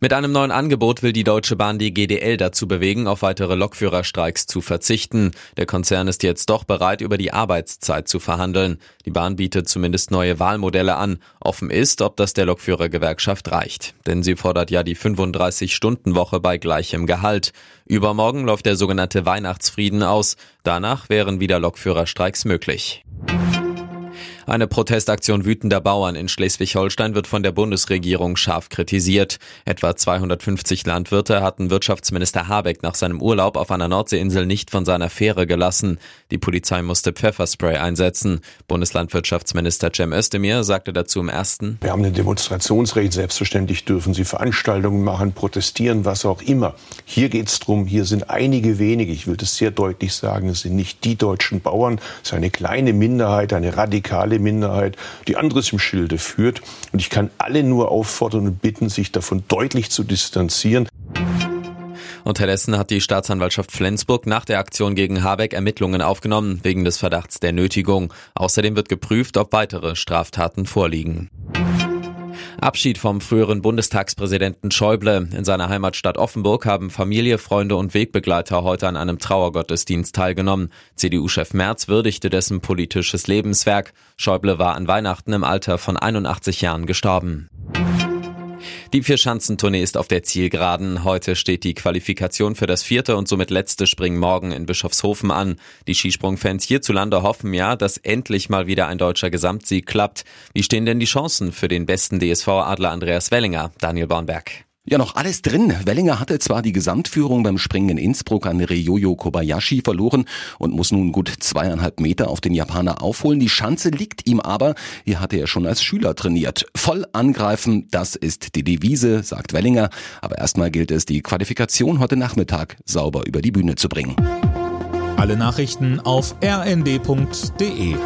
Mit einem neuen Angebot will die Deutsche Bahn die GDL dazu bewegen, auf weitere Lokführerstreiks zu verzichten. Der Konzern ist jetzt doch bereit, über die Arbeitszeit zu verhandeln. Die Bahn bietet zumindest neue Wahlmodelle an. Offen ist, ob das der Lokführergewerkschaft reicht. Denn sie fordert ja die 35-Stunden-Woche bei gleichem Gehalt. Übermorgen läuft der sogenannte Weihnachtsfrieden aus. Danach wären wieder Lokführerstreiks möglich. Eine Protestaktion wütender Bauern in Schleswig-Holstein wird von der Bundesregierung scharf kritisiert. Etwa 250 Landwirte hatten Wirtschaftsminister Habeck nach seinem Urlaub auf einer Nordseeinsel nicht von seiner Fähre gelassen. Die Polizei musste Pfefferspray einsetzen. Bundeslandwirtschaftsminister Cem Özdemir sagte dazu im ersten. Wir haben ein Demonstrationsrecht. Selbstverständlich dürfen Sie Veranstaltungen machen, protestieren, was auch immer. Hier geht es darum, hier sind einige wenige, ich will das sehr deutlich sagen, es sind nicht die deutschen Bauern, es ist eine kleine Minderheit, eine radikale radikale Minderheit, die anderes im Schilde führt. Und ich kann alle nur auffordern und bitten, sich davon deutlich zu distanzieren. Unterdessen hat die Staatsanwaltschaft Flensburg nach der Aktion gegen Habeck Ermittlungen aufgenommen, wegen des Verdachts der Nötigung. Außerdem wird geprüft, ob weitere Straftaten vorliegen. Abschied vom früheren Bundestagspräsidenten Schäuble. In seiner Heimatstadt Offenburg haben Familie, Freunde und Wegbegleiter heute an einem Trauergottesdienst teilgenommen. CDU-Chef Merz würdigte dessen politisches Lebenswerk. Schäuble war an Weihnachten im Alter von 81 Jahren gestorben. Die Vierschanzentournee ist auf der Zielgeraden. Heute steht die Qualifikation für das vierte und somit letzte Springen morgen in Bischofshofen an. Die Skisprungfans hierzulande hoffen ja, dass endlich mal wieder ein deutscher Gesamtsieg klappt. Wie stehen denn die Chancen für den besten DSV-Adler Andreas Wellinger? Daniel Bornberg. Ja, noch alles drin. Wellinger hatte zwar die Gesamtführung beim Springen in Innsbruck an Ryoyo Kobayashi verloren und muss nun gut zweieinhalb Meter auf den Japaner aufholen. Die Schanze liegt ihm aber. Hier hatte er schon als Schüler trainiert. Voll angreifen, das ist die Devise, sagt Wellinger. Aber erstmal gilt es, die Qualifikation heute Nachmittag sauber über die Bühne zu bringen. Alle Nachrichten auf rnd.de